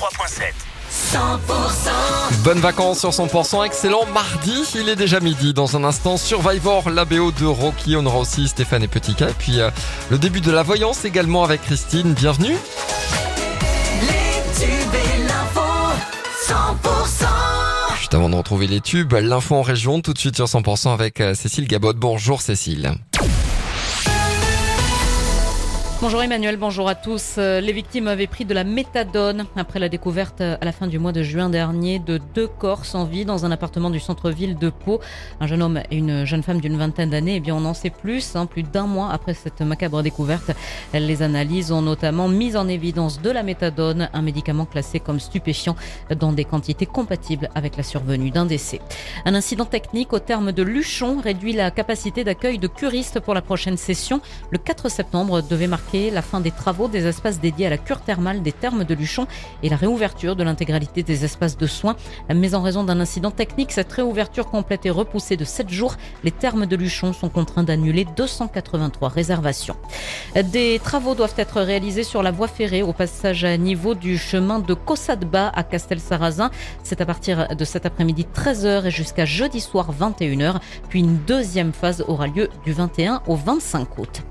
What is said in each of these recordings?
103.7. 100% Bonnes vacances sur 100%, excellent mardi, il est déjà midi. Dans un instant, Survivor, la BO de Rocky, on aura aussi Stéphane et Petit K. Et puis euh, le début de la voyance également avec Christine, bienvenue. Les tubes et l'info 100% Juste avant de retrouver les tubes, l'info en région, tout de suite sur 100% avec euh, Cécile Gabot. Bonjour Cécile. Bonjour Emmanuel, bonjour à tous. Euh, Les victimes avaient pris de la méthadone après la découverte euh, à la fin du mois de juin dernier de deux corps sans vie dans un appartement du centre-ville de Pau. Un jeune homme et une jeune femme d'une vingtaine d'années. Eh bien, on en sait plus. hein, plus d'un mois après cette macabre découverte, les analyses ont notamment mis en évidence de la méthadone, un médicament classé comme stupéfiant dans des quantités compatibles avec la survenue d'un décès. Un incident technique au terme de Luchon réduit la capacité d'accueil de curistes pour la prochaine session. Le 4 septembre devait marquer la fin des travaux des espaces dédiés à la cure thermale des thermes de Luchon et la réouverture de l'intégralité des espaces de soins. Mais en raison d'un incident technique, cette réouverture complète est repoussée de 7 jours. Les thermes de Luchon sont contraints d'annuler 283 réservations. Des travaux doivent être réalisés sur la voie ferrée au passage à niveau du chemin de Cossadba à Castel-Sarrazin. C'est à partir de cet après-midi 13h et jusqu'à jeudi soir 21h. Puis une deuxième phase aura lieu du 21 au 25 août.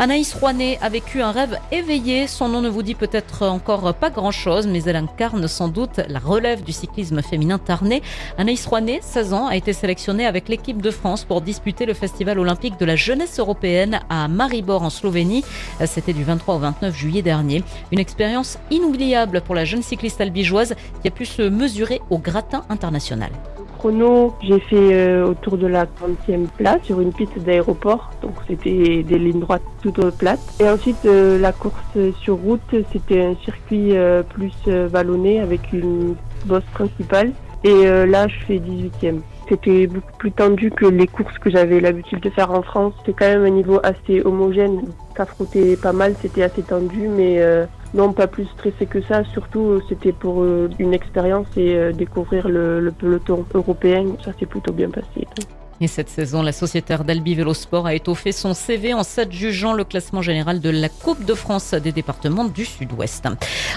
Anaïs Rouanet a vécu un rêve éveillé. Son nom ne vous dit peut-être encore pas grand-chose, mais elle incarne sans doute la relève du cyclisme féminin tarnais. Anaïs Rouanet, 16 ans, a été sélectionnée avec l'équipe de France pour disputer le Festival olympique de la jeunesse européenne à Maribor en Slovénie. C'était du 23 au 29 juillet dernier. Une expérience inoubliable pour la jeune cycliste albigeoise qui a pu se mesurer au gratin international. Chrono, j'ai fait euh, autour de la 30e place sur une piste d'aéroport. Donc c'était des lignes droites toutes plates. Et ensuite euh, la course sur route, c'était un circuit euh, plus vallonné avec une bosse principale. Et là, je fais 18e. C'était beaucoup plus tendu que les courses que j'avais l'habitude de faire en France. C'était quand même un niveau assez homogène. Ça frottait pas mal, c'était assez tendu, mais non, pas plus stressé que ça. Surtout, euh, c'était pour euh, une expérience et euh, découvrir le, le peloton européen. Ça s'est plutôt bien passé. Et cette saison, la sociétaire d'Albi Vélosport a étoffé son CV en s'adjugeant le classement général de la Coupe de France des départements du Sud-Ouest.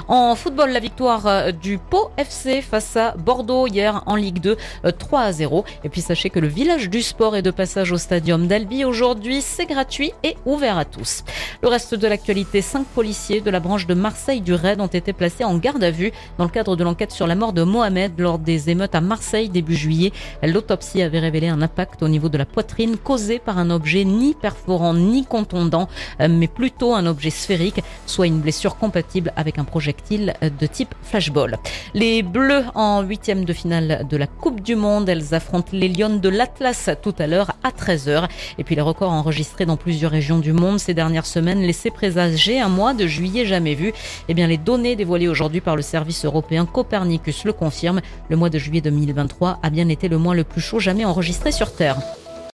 En football, la victoire euh, du Pau FC face à Bordeaux hier en Ligue 2, euh, 3 à 0. Et puis sachez que le village du sport est de passage au stadium d'Albi aujourd'hui. C'est gratuit et ouvert à tous. Le reste de l'actualité, cinq policiers de la branche de Marseille du RAID ont été placés en garde à vue dans le cadre de l'enquête sur la mort de Mohamed lors des émeutes à Marseille début juillet. L'autopsie avait révélé un impact au niveau de la poitrine causé par un objet ni perforant ni contondant, euh, mais plutôt un objet sphérique, soit une blessure compatible avec un projectile euh, de type flashball. Les Bleus en huitième de finale de la Coupe du Monde, elles affrontent les Lions de l'Atlas tout à l'heure à 13h. Et puis les records enregistrés dans plusieurs régions du monde ces dernières semaines laissaient présager un mois de juillet jamais vu. Eh bien les données dévoilées aujourd'hui par le service européen Copernicus le confirment. Le mois de juillet 2023 a bien été le mois le plus chaud jamais enregistré sur Terre. Reporter.